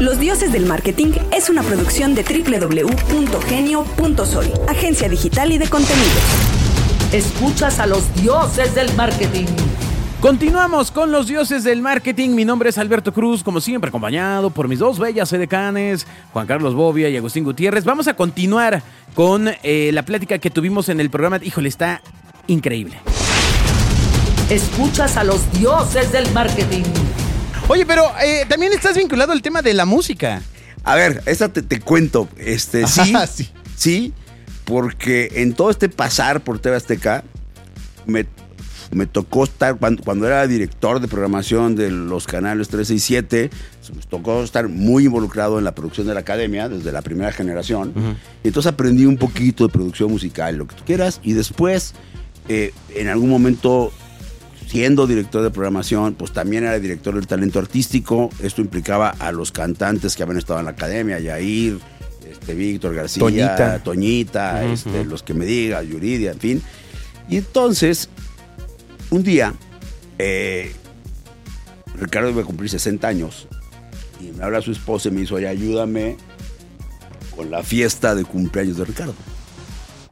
Los Dioses del Marketing es una producción de www.genio.soy, agencia digital y de contenidos. Escuchas a los dioses del marketing. Continuamos con los dioses del marketing. Mi nombre es Alberto Cruz, como siempre acompañado por mis dos bellas edecanes, Juan Carlos Bobia y Agustín Gutiérrez. Vamos a continuar con eh, la plática que tuvimos en el programa. Híjole, está increíble. Escuchas a los dioses del marketing. Oye, pero eh, también estás vinculado al tema de la música. A ver, esa te, te cuento. Este, sí, Ah, sí. sí, porque en todo este pasar por TV Azteca, me, me tocó estar, cuando, cuando era director de programación de los canales 13 y 7, me tocó estar muy involucrado en la producción de la academia, desde la primera generación. Y entonces aprendí un poquito de producción musical, lo que tú quieras, y después, eh, en algún momento siendo director de programación, pues también era director del talento artístico. Esto implicaba a los cantantes que habían estado en la academia, Yair, este, Víctor García, Toñita. Toñita, este, los que me digan, Yuridia, en fin. Y entonces, un día, eh, Ricardo iba a cumplir 60 años y me habla su esposa y me dice, oye, ayúdame con la fiesta de cumpleaños de Ricardo.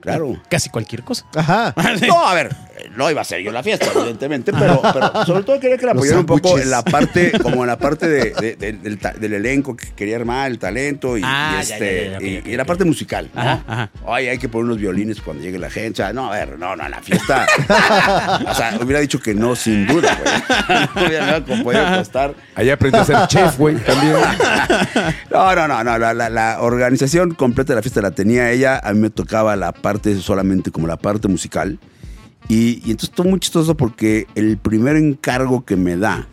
Claro. Casi cualquier cosa. Ajá. No, a ver, no iba a ser yo la fiesta, evidentemente, pero, pero sobre todo quería que la Los apoyara un poco en la parte, como en la parte de- de- de- del, elenco que quería armar, el talento y, Ah, y ya, este, ya, ya, ok, y, ok, y la parte musical. ¿no? Ajá, ajá. Oye, hay que poner unos violines cuando llegue la gente. O sea, no, a ver, no, no, la fiesta. o sea, hubiera dicho que no, sin duda, güey. Hubiera no, podido costar. Ahí aprendí a ser chef, güey, también. No, no, no, no. La, la- la organización completa de la fiesta la tenía ella. A mí me tocaba la parte solamente como la parte musical. Y, y entonces todo muy chistoso porque el primer encargo que me da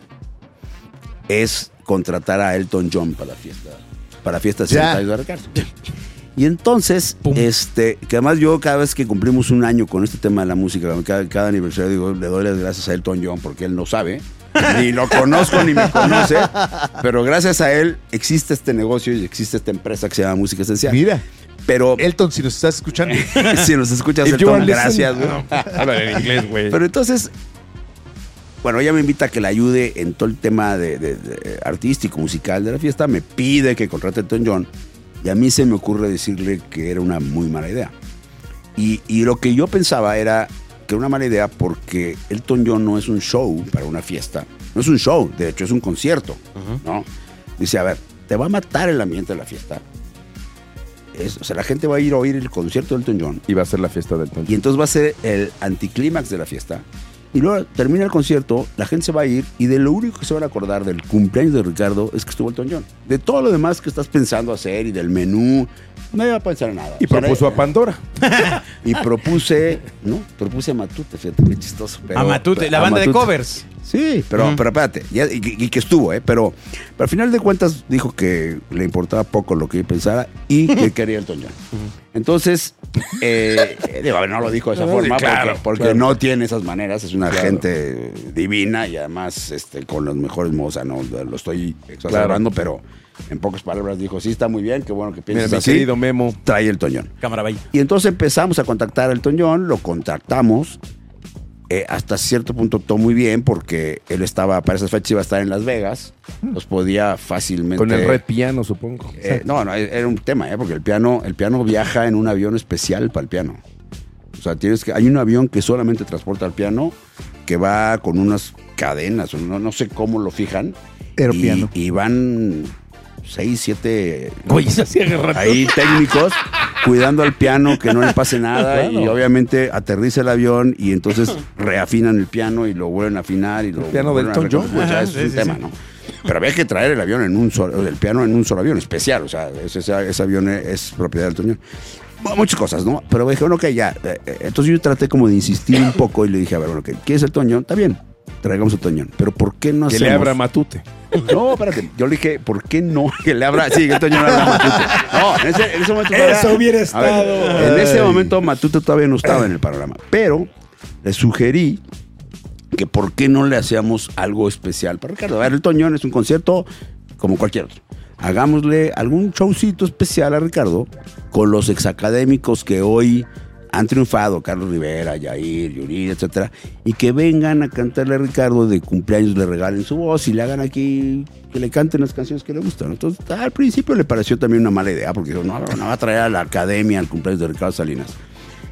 es contratar a Elton John para la fiesta. Para la fiesta de Ya. 60 años de Ricardo. Y entonces, este, que además yo cada vez que cumplimos un año con este tema de la música, cada, cada aniversario digo, le doy las gracias a Elton John porque él no sabe, ni lo conozco ni me conoce, pero gracias a él existe este negocio y existe esta empresa que se llama Música Esencial. Mira, Pero Elton, si nos estás escuchando. si nos escuchas, If Elton, gracias. güey. Habla en inglés, güey. Pero entonces, bueno, ella me invita a que la ayude en todo el tema de, de- de artístico, musical de la fiesta. Me pide que contrate a Elton John. Y a mí se me ocurre decirle que era una muy mala idea. Y, y lo que yo pensaba era que era una mala idea porque Elton John no es un show para una fiesta. No es un show, de hecho es un concierto. ¿no? Dice, a ver, te va a matar el ambiente de la fiesta. Es- o sea, la gente va a ir a oír el concierto de Elton John Y va a ser la fiesta del Elton y entonces va a ser el anticlímax de la fiesta. Y luego termina el concierto, la gente se va a ir y de lo único que se van a acordar del cumpleaños de Ricardo es que estuvo Elton John. De todo lo demás que estás pensando hacer y del menú, no iba a pensar en nada. Y O sea, propuso a Pandora. Y propuse, ¿no? Propuse a Matute, fíjate qué chistoso. pero- a Matute, la a banda de covers. Sí, pero, pero espérate, ya- y, y que estuvo, ¿eh? Pero, pero al final de cuentas dijo que le importaba poco lo que yo pensara y que quería Elton John. Entonces, eh, digo, a ver, no lo dijo de esa forma claro, porque, porque claro. no tiene esas maneras, es una Claro. gente divina y además este, con los mejores modos, o sea, no lo estoy exacerbando, pero en pocas palabras dijo, sí, está muy bien, qué bueno que Mira, piensas mi así, querido Memo. trae Elton John. Cámara. Y entonces empezamos a contactar a Elton John, lo contactamos. Eh, hasta cierto punto todo muy bien porque él estaba, para esas fechas iba a estar en Las Vegas. Nos podía fácilmente. Con el red piano, supongo. eh, no, no, era un tema, ¿eh? porque el piano, el piano viaja en un avión especial para el piano. O sea, tienes que, hay un avión que solamente transporta al piano, que va con unas cadenas, o no, no sé cómo lo fijan. Aeropiano. Y, y van seis, siete Güey, se hacía ahí técnicos cuidando al piano que no le pase nada y obviamente aterriza el avión y entonces reafinan el piano y lo vuelven a afinar y lo piano de vuelven a Elton John. eso sí, es un sí, tema, sí. ¿no? Pero había que traer el avión en un solo, el piano en un solo avión especial, o sea, ese, ese- ese avión es propiedad del John. Bueno, Muchas cosas, ¿no? Pero me dijeron, ok, ya. Eh, eh, Entonces yo traté como de insistir un poco y le dije, a ver, bueno, ok, ¿quieres el Toñón? Está bien, traigamos el Toñón. Pero ¿por qué no Que hacemos? le abra Matute. No, espérate. Yo le dije, ¿por qué no? Que le abra. Sí, que Toño le abra a Matute. No, en ese, en ese momento. todavía- Eso hubiera A ver, estado. en ese momento Matute todavía no estaba en el panorama. Pero le sugerí que por qué no le hacíamos algo especial para Ricardo. A ver, el Toñón es un concierto como cualquier otro. Hagámosle algún showcito especial a Ricardo con los exacadémicos que hoy han triunfado Carlos Rivera, Yair, Yuri, etcétera, y que vengan a cantarle a Ricardo de cumpleaños, le regalen su voz y le hagan aquí que le canten las canciones que le gustan. Entonces, al principio le pareció también una mala idea, porque dijo, no, no va a traer a la academia al cumpleaños de Ricardo Salinas.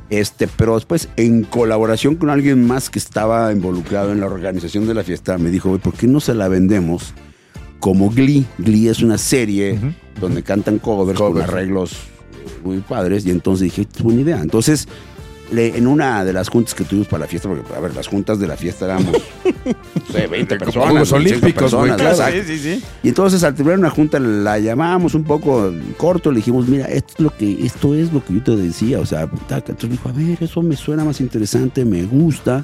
Este, pero después, en colaboración con alguien más que estaba involucrado en la organización de la fiesta, me dijo, "Oye, ¿por qué no se la vendemos como Glee? Glee es una serie donde cantan covers, con Covers. arreglos muy padres. Y entonces dije, es buena idea. Entonces, le- en una de las juntas que tuvimos para la fiesta, porque, a ver, las juntas de la fiesta éramos, no sé, 20 Como personas. Juegos 25 Olímpicos, personas, claro. sí, sí. Y entonces al terminar una junta la llamábamos un poco corto, le dijimos, mira, esto es lo que, esto es lo que yo te decía. O sea, entonces dijo, a ver, eso me suena más interesante, me gusta.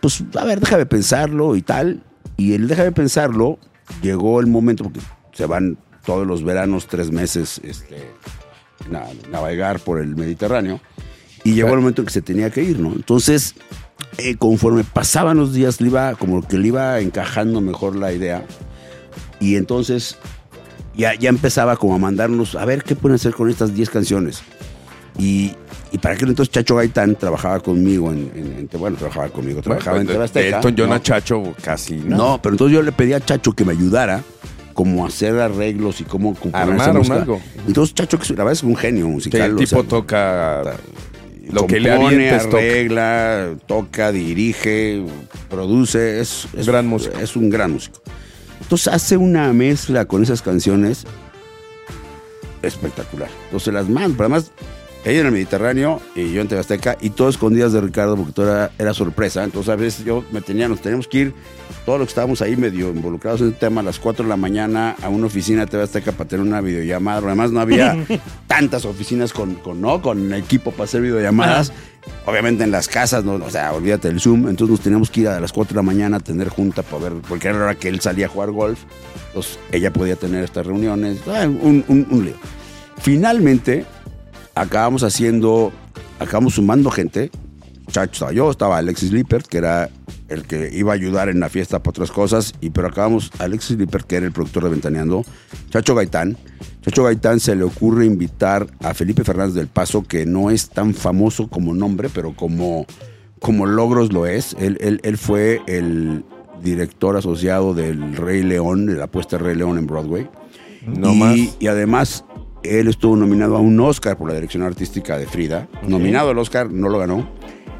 Pues, a ver, déjame pensarlo y tal. Y el déjame pensarlo, llegó el momento, porque se van todos los veranos, tres meses, este, navegar por el Mediterráneo. Y llegó el momento en que se tenía que ir, ¿no? Entonces, eh, conforme pasaban los días, le iba, como que le iba encajando mejor la idea. Y entonces ya, ya empezaba como a mandarnos, a ver qué pueden hacer con estas 10 canciones. Y, y para aquel entonces Chacho Gaitán trabajaba conmigo en, en- en- bueno, trabajaba conmigo, trabajaba en de, TV Azteca, Elton John ¿no? a Chacho casi nada. No, pero entonces yo le pedí a Chacho que me ayudara como a hacer arreglos y cómo componer Armar un algo. Entonces Chacho, que la verdad es un genio musical. el o tipo sea, toca lo que le avientes toca. arregla, toca, dirige, produce, es, es Gran músico. Es un gran músico. Entonces hace una mezcla con esas canciones espectacular. Entonces las mando, pero además ella en el Mediterráneo y yo en TV Azteca y todo escondidas de Ricardo porque todo era, era sorpresa. Entonces a veces yo me tenía, nos teníamos que ir, todos los que estábamos ahí medio involucrados en el tema, a las 4 de la mañana a una oficina de TV Azteca para tener una videollamada. Además no había tantas oficinas con, con, ¿no? con equipo para hacer videollamadas. Obviamente en las casas, ¿no? o sea, olvídate del Zoom. Entonces nos teníamos que ir a las 4 de la mañana a tener junta para ver, porque era la hora que él salía a jugar golf. Entonces ella podía tener estas reuniones. Ah, Un, un, un lío. Finalmente, acabamos haciendo, acabamos sumando gente. Chacho estaba yo, estaba Alexis Lippert, que era el que iba a ayudar en la fiesta para otras cosas, y pero acabamos Alexis Lippert, que era el productor de Ventaneando, Chacho Gaitán. Chacho Gaitán se le ocurre invitar a Felipe Fernández del Paso, que no es tan famoso como nombre, pero como, como logros lo es. Él, él- él fue el director asociado del Rey León, de la puesta de Rey León en Broadway. No y, más. y además, él estuvo nominado a un Oscar por la dirección artística de Frida. Nominado al Oscar, no lo ganó,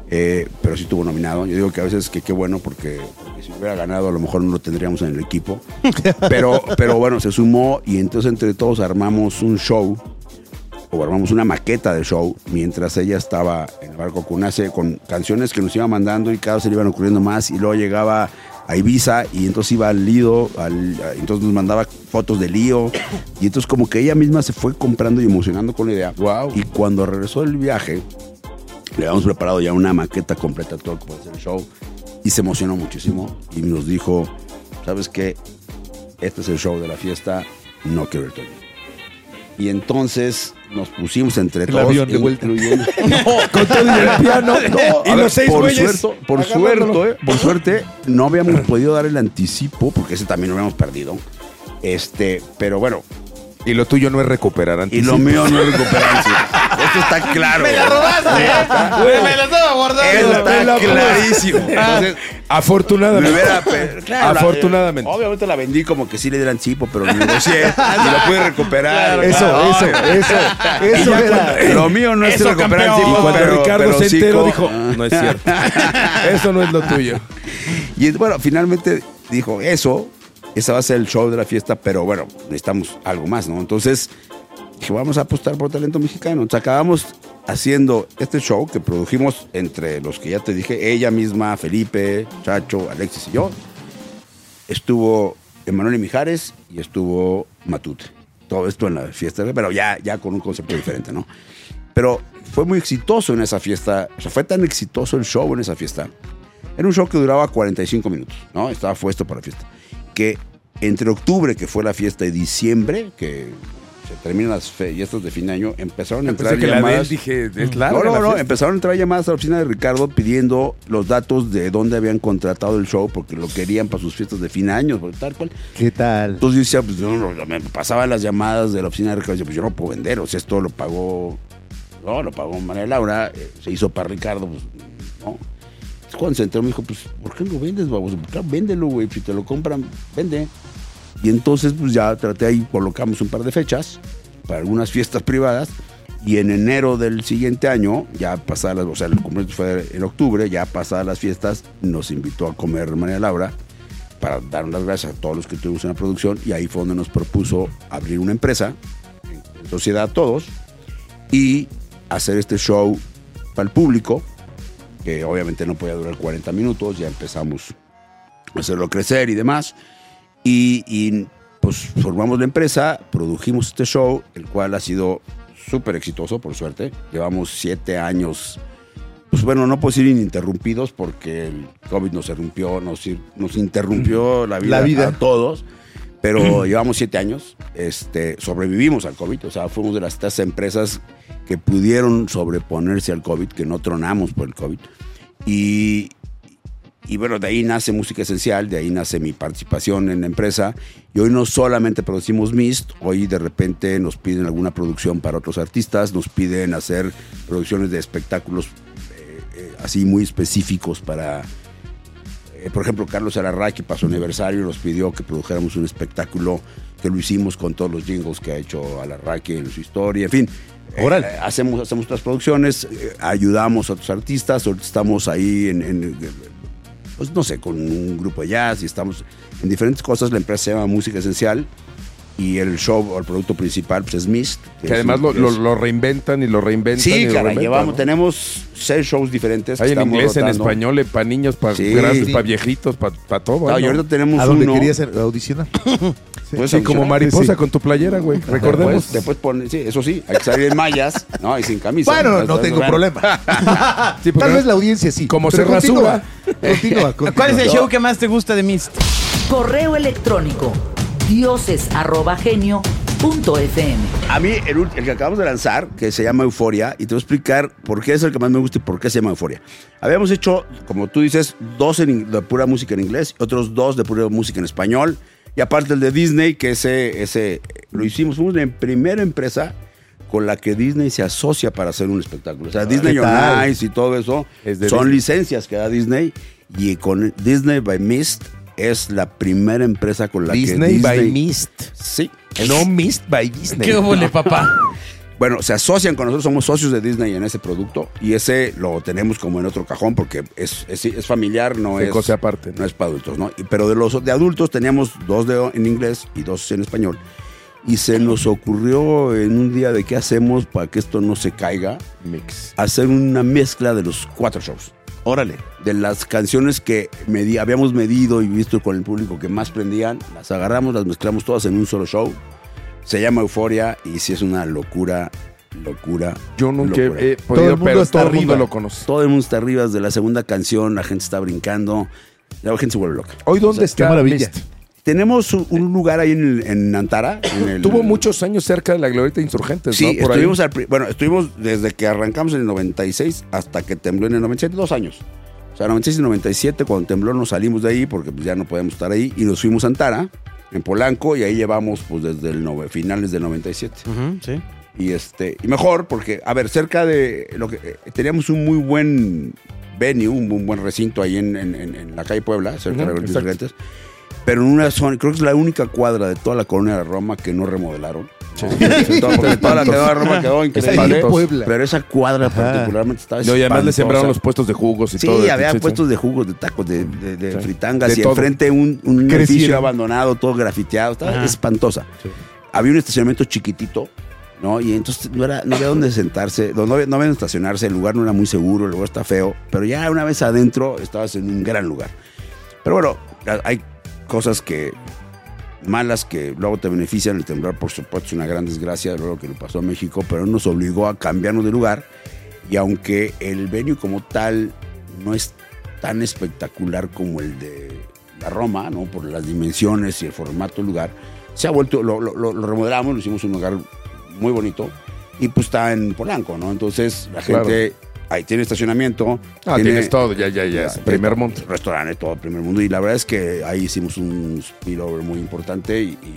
eh, pero sí estuvo nominado. Yo digo que a veces que qué bueno porque, porque si hubiera ganado a lo mejor no lo tendríamos en el equipo. Pero, pero bueno, se sumó y entonces entre todos armamos un show o armamos una maqueta de show mientras ella estaba en el barco Cunace con canciones que nos iba mandando y cada vez se le iban ocurriendo más y luego llegaba a Ibiza y entonces iba al Lido, al- entonces nos mandaba fotos de Lío y entonces como que ella misma se fue comprando y emocionando con la idea. Wow. Y cuando regresó del viaje, le habíamos preparado ya una maqueta completa todo para hacer el show y se emocionó muchísimo y nos dijo, ¿sabes qué? Este es el show de la fiesta, no quiero ir todo. Y entonces nos pusimos entre El todos. avión de vuelta. incluyendo- Con todo y el piano. no, y a ver, los seis por güeyes suerte, por suerte, por suerte, no habíamos podido dar el anticipo, porque ese también lo habíamos perdido. Este, pero bueno, Y lo tuyo no es recuperar y antes. lo mío no es recuperarse. Esto está claro. Me la robaste, ¿eh? Me la estaba guardando. Eso Me está la- clarísimo. Entonces, me Afortunadamente. hubiera, pe- claro, la- Afortunadamente. obviamente la vendí como que sí le di el anticipo, pero lo negocié y lo pude recuperar. Eso, Claro. eso, eso. Eso Y era. cuando- Lo mío no es Eso, recuperar campeón. Y anticipos, cuando pero- Ricardo pero se enteró, dijo, no es cierto. Eso no es lo tuyo. Y bueno, finalmente dijo, eso, ese va a ser el show de la fiesta, pero bueno, necesitamos algo más, ¿no? Entonces dije, vamos a apostar por talento mexicano. Entonces acabamos haciendo este show que produjimos entre los que ya te dije, ella misma, Felipe, Chacho, Alexis y yo. Estuvo Emanuel y Mijares y estuvo Matute. Todo esto en la fiesta, pero ya, ya con un concepto diferente, ¿no? Pero fue muy exitoso en esa fiesta, o sea, fue tan exitoso el show en esa fiesta. Era un show que duraba 45 minutos, ¿no? Estaba puesto para la fiesta. Que entre octubre, que fue la fiesta, y diciembre, que se terminan las fiestas de fin de año, empezaron a entrar Pensé que la de él llamadas. dije, es larga no, no, la no, fiesta. empezaron a entrar llamadas a la oficina de Ricardo pidiendo los datos de dónde habían contratado el show porque lo querían para sus fiestas de fin de año, tal cual. ¿Qué tal? Entonces yo decía, pues yo no, me pasaban las llamadas de la oficina de Ricardo y decía, pues yo no puedo vender, o sea, esto lo pagó no, lo pagó María Laura, eh, se hizo para Ricardo, pues, no. Entonces, Cuando se enteró me dijo, pues, ¿por qué no vendes, baboso? Claro, véndelo, güey, si te lo compran, vende. Y entonces, pues ya traté ahí, colocamos un par de fechas para algunas fiestas privadas. Y en enero del siguiente año, ya pasadas las, o sea, el cumpleaños fue en octubre, ya pasadas las fiestas, nos invitó a comer María Laura para dar las gracias a todos los que tuvimos en la producción. Y ahí fue donde nos propuso abrir una empresa, en, sociedad todos, y hacer este show para el público, que obviamente no podía durar 40 minutos, ya empezamos a hacerlo crecer y demás. Y, y, pues formamos la empresa, produjimos este show, el cual ha sido súper exitoso, por suerte. Llevamos siete años, pues bueno, no puedo decir ininterrumpidos porque el COVID nos interrumpió, nos, interrumpió la vida, La vida. a todos. Pero llevamos siete años, este, sobrevivimos al COVID, o sea, fuimos de las tres empresas que pudieron sobreponerse al COVID, que no tronamos por el COVID. Y, y bueno, de ahí nace Música Esencial, de ahí nace mi participación en la empresa. Y hoy no solamente producimos Mist, hoy de repente nos piden alguna producción para otros artistas, nos piden hacer producciones de espectáculos eh, eh, así muy específicos para... eh, por ejemplo, Carlos Ararraqui para su aniversario nos pidió que produjéramos un espectáculo que lo hicimos con todos los jingles que ha hecho Alarraqui en su historia, en fin. Órale. hacemos, hacemos otras producciones, ayudamos a otros artistas, estamos ahí en, en- pues no sé, con un grupo de jazz y estamos en diferentes cosas. La empresa se llama Música Esencial y el show o el producto principal pues, es Mist. Que además lo, es- lo- lo reinventan y lo reinventan. y Sí, lo reinventan, llevamos, ¿no? tenemos seis shows diferentes. que Hay en inglés, en español, para niños, para Sí. grandes, Sí. para viejitos, para todo. No, ¿no? y ahorita tenemos ¿A dónde uno. querías audicionar? Puedes Sí, como mariposa Sí. con tu playera, güey. Recordemos. Después, después pone, sí, eso sí, hay que salir en mallas, ¿no? Y sin camisa. Bueno, no tengo bueno. problema. Sí, Tal no- vez la audiencia sí. Como se rasura. Continúa, continúa. ¿Cuál es el show que más te gusta de Mist? Correo electrónico dioses@genio.fm. A mí, el, que acabamos de lanzar, que se llama Euforia, y te voy a explicar por qué es el que más me gusta y por qué se llama Euforia. Habíamos hecho, como tú dices, dos en de pura música en inglés, otros dos de pura música en español, y aparte el de Disney, que ese, ese lo hicimos, fuimos la primera empresa con la que Disney se asocia para hacer un espectáculo. O sea, Disney ¿qué on? Ice y todo eso Es son Disney. licencias que da Disney, y con Disney by Mist es la primera empresa con la Disney, que by Disney... Mist. Sí. No Mist by Disney. ¿Qué hubo, papá? Bueno, se asocian con nosotros, somos socios de Disney en ese producto y ese lo tenemos como en otro cajón porque es, es, es familiar, no Se es, cose aparte, ¿no? no es para adultos, ¿no? Y- Pero de los de adultos teníamos dos de, en inglés y dos en español. Y se nos ocurrió en un día de qué hacemos para que esto no se caiga, Mix. hacer una mezcla de los cuatro shows. Órale. De las canciones que medi- habíamos medido y visto con el público que más prendían, las agarramos, las mezclamos todas en un solo show. Se llama Euforia y sí es una locura, locura. Yo nunca locura. he Todo podido, el mundo pero está todo mundo arriba. lo conoce. Todo el mundo está arriba desde la segunda canción, la gente está brincando, la gente se vuelve loca. Hoy, ¿dónde O sea, qué está maravilla. Mist? Tenemos un, lugar ahí en, el- en Antara. en el- Tuvo muchos años cerca de la Glorieta Insurgentes, Sí, ¿no? Por ahí. estuvimos, al pri- bueno, estuvimos desde que arrancamos en el 96 hasta que tembló en el 97, dos años. O sea, 96 y 97, cuando tembló nos salimos de ahí porque pues, ya no podemos estar ahí y nos fuimos a Antara, en Polanco, y ahí llevamos pues desde el nove- finales del 97. sí. Y este y mejor porque, a ver, cerca de lo que eh, teníamos un muy buen venue, un, un buen recinto ahí en, en- en- en la calle Puebla, cerca Ujú, de los exacto. Pero en una zona, creo que es la única cuadra de toda la colonia de Roma que no remodelaron. Sí. Sí, toda- porque toda la que daba Roma quedó increíble. Espantoso. Puebla. Pero esa cuadra Ajá. particularmente estaba No, y además le sembraron los puestos de jugos y Sí, todo. había Sí, sí. puestos de jugos, de tacos, de, de- de Sí. fritangas De y todo. enfrente un, edificio abandonado, todo grafiteado. Estaba Ajá. espantosa. Había un estacionamiento chiquitito, ¿no? Y entonces no, era, no había dónde sentarse, no, no había, no había dónde estacionarse, el lugar no era muy seguro, el lugar está feo, pero ya una vez adentro estabas en un gran lugar. Pero bueno, hay cosas que malas que luego te benefician. El temblor, por supuesto, es una gran desgracia, luego que le pasó a México, pero nos obligó a cambiarnos de lugar. Y aunque el venue como tal no es tan espectacular como el de la Roma, ¿no? Por las dimensiones y el formato del lugar, se ha vuelto, lo, lo- lo- lo remodelamos, lo hicimos un lugar muy bonito y pues está en Polanco, ¿no? Entonces la Claro. Ahí tiene estacionamiento. Ah, tiene- tienes todo, ya, ya, ya. primer mundo. Restaurante, todo primer mundo. Y la verdad es que ahí hicimos un spillover muy importante y, y,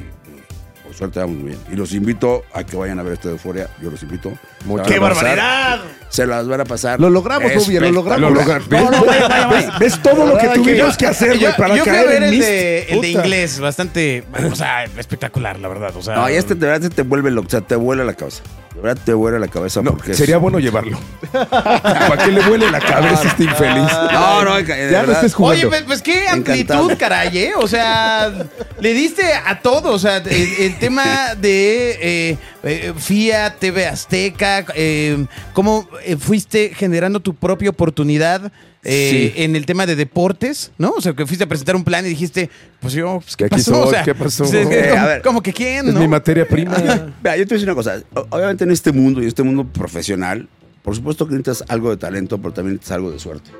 por suerte vamos muy bien. Y los invito a que vayan a ver esto de Euforia. Yo los invito. Mucho. ¡Qué barbaridad! Se las van a pasar. Lo logramos, Bobia, lo logramos. Lo logra- ¿Ves, No, no, vaya, vaya, ¿Ves- vaya. ves todo lo que Yo- tuvimos que hacer, güey, para yo caer ver en el de, el de Puta. inglés, bastante, o sea, espectacular, la verdad. O sea, No, y este de verdad se te vuelve loco, o sea, te vuela la cabeza. De verdad te vuela la cabeza No, porque es- sería bueno llevarlo. ¿Para que le vuele la cabeza este infeliz? No, no, de Ya no verdad. estés jugando. Oye, pues, pues qué amplitud, Encantado. caray, ¿eh? O sea, le diste a todo. O sea, el, el tema de eh, eh, FIA, TV Azteca, eh, cómo eh, fuiste generando tu propia oportunidad eh, Sí. en el tema de deportes, ¿no? O sea, que fuiste a presentar un plan y dijiste, pues yo, pues, ¿qué pasó? soy, o sea, ¿qué pasó? Eh, como, a ver. como que quién, Es ¿no? mi materia prima. Mira, yo te voy a decir una cosa. Obviamente en este mundo y este mundo profesional, por supuesto que necesitas algo de talento, pero también necesitas algo de suerte.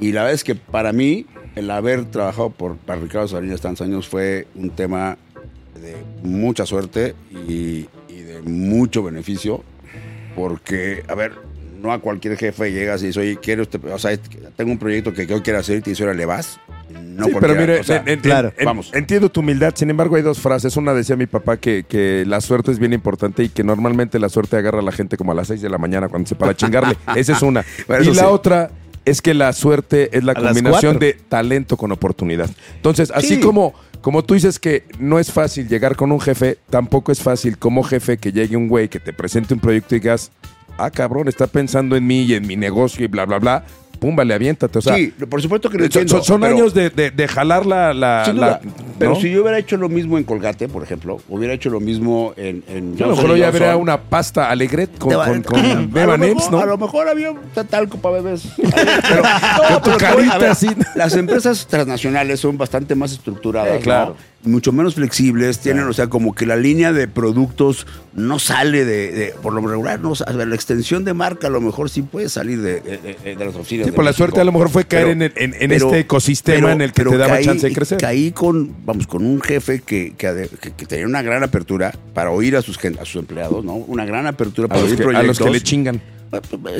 Y la verdad es que para mí, el haber trabajado por, para Ricardo Salinas tantos años fue un tema de mucha suerte y, y de mucho beneficio, porque, a ver, no a cualquier jefe llegas y dices, oye, quiero este, o sea, tengo un proyecto que yo quiero hacer y te dice, ahora le vas. No sí, pero mire, o sea, en- en- claro, en- vamos. entiendo tu humildad. Sin embargo, hay dos frases. Una decía mi papá que, que la suerte es bien importante y que normalmente la suerte agarra a la gente como a las 6 de la mañana cuando se para chingarle. Esa es una. Bueno, y la sí. otra es que la suerte es la A combinación de talento con oportunidad. Entonces, así Sí. como, como tú dices que no es fácil llegar con un jefe, tampoco es fácil como jefe que llegue un güey que te presente un proyecto y digas, ah, cabrón, está pensando en mí y en mi negocio y bla, bla, bla. Pum, vale, aviéntate. O sea, sí, por supuesto que lo son, entiendo. son- son pero- años de, de- de jalar la... la- Sin la- duda. Pero ¿no? si yo hubiera hecho lo mismo en Colgate, por ejemplo, hubiera hecho lo mismo en. en Yo a lo mejor ya verá una pasta alegret con, con, Beba mejor, ¿no? a lo mejor había un talco para bebés. Pero, no, tu pero, carita ver, así. Las empresas transnacionales son bastante más estructuradas, Eh, claro. ¿no? Mucho menos flexibles, tienen, o sea, como que la línea de productos no sale de, de- por lo regular, no, o sea, la extensión de marca a lo mejor sí puede salir de, de- de- de las oficinas. Sí, por la México. suerte a lo mejor fue caer Pero- en, el- en- en pero- este ecosistema pero- en el que te daba caí- chance de crecer. Caí con, vamos, con un jefe que, que, ade- que- que tenía una gran apertura para oír a sus, a sus empleados, ¿no? Una gran apertura a, para oír que, a proyectos. los que le chingan.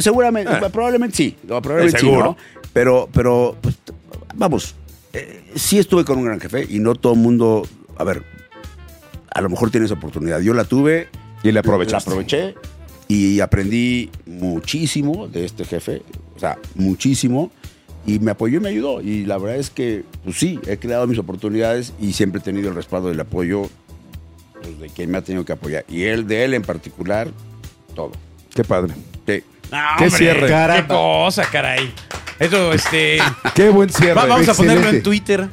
Seguramente, probablemente sí, no, probablemente sí, seguro. ¿no? Pero, pero, pues, vamos, eh, sí estuve con un gran jefe y no todo el mundo, a ver, a lo mejor tienes oportunidad. Yo la tuve, Y le aprovechaste. la aproveché y aprendí muchísimo de este jefe, o sea, muchísimo. Y me apoyó y me ayudó. Y la verdad es que, pues sí, he creado mis oportunidades y siempre he tenido el respaldo y el apoyo pues, de quien me ha tenido que apoyar. Y él, de él en particular, todo. Qué padre. Sí. No, Qué hombre, cierre. Qué cosa, caray. Eso, este. Qué buen cierre. va- vamos a ponerlo en. Twitter.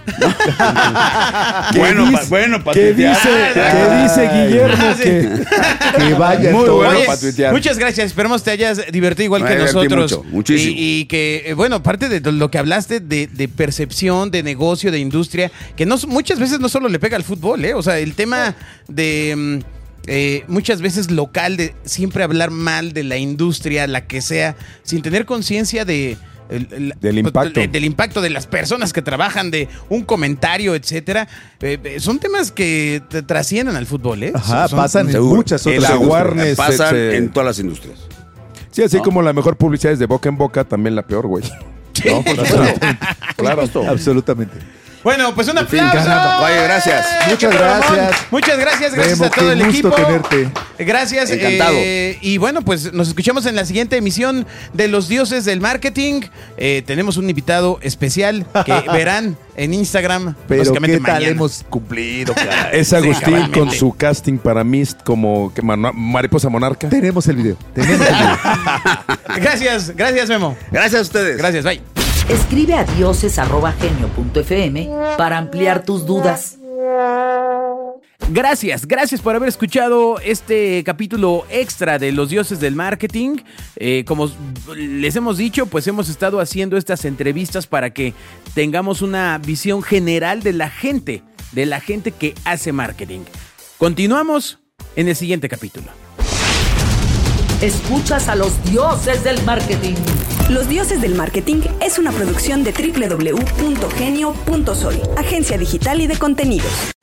¿Qué Bueno, dice- pa- bueno, pa' ¿Qué tuitear. dice, ¿qué dice Guillermo? Ah, sí. Que, Que vaya Muy todo. bueno para tuitear. muchas gracias. Esperemos te hayas divertido igual Me que nosotros. mucho, muchísimo. Y, y que, eh, bueno, parte de lo que hablaste de, de percepción, de negocio, de industria, que no, muchas veces no solo le pega al fútbol, ¿eh? O sea, el tema de. mm, eh, muchas veces local, de siempre hablar mal de la industria, la que sea, sin tener conciencia de. El- el- Del impacto. de- del impacto de las personas que trabajan, de un comentario, etcétera. Eh, eh, son temas que te trascienden al fútbol, ¿eh? Ajá, Son- pasan en muchas otras Pasan este- en todas las industrias. sí, así ¿No? como la mejor publicidad es de boca en boca, también la peor, güey. ¿No? Claro. Absolutamente. Bueno, pues un aplauso. Oye, gracias. Muchas gracias. Muchas gracias, gracias Memo, a todo qué el gusto equipo. tenerte. Gracias. Encantado. eh, y bueno, pues nos escuchamos en la siguiente emisión de Los Dioses del Marketing. Eh, tenemos un invitado especial que verán en Instagram. Pero básicamente qué tal mañana. hemos cumplido. Es Agustín con su casting para Mist como que mariposa monarca. Tenemos el video. Tenemos el video. Gracias, gracias, Memo. Gracias a ustedes. Gracias, bye. Escribe a dioses.genio.fm para ampliar tus dudas. Gracias, gracias por haber escuchado este capítulo extra de los dioses del marketing. Eh, como les hemos dicho, pues hemos estado haciendo estas entrevistas para que tengamos una visión general de la gente, de la gente que hace marketing. Continuamos en el siguiente capítulo. Escuchas a los dioses del marketing. Los Dioses del Marketing es una producción de www.genio.soy, agencia digital y de contenidos.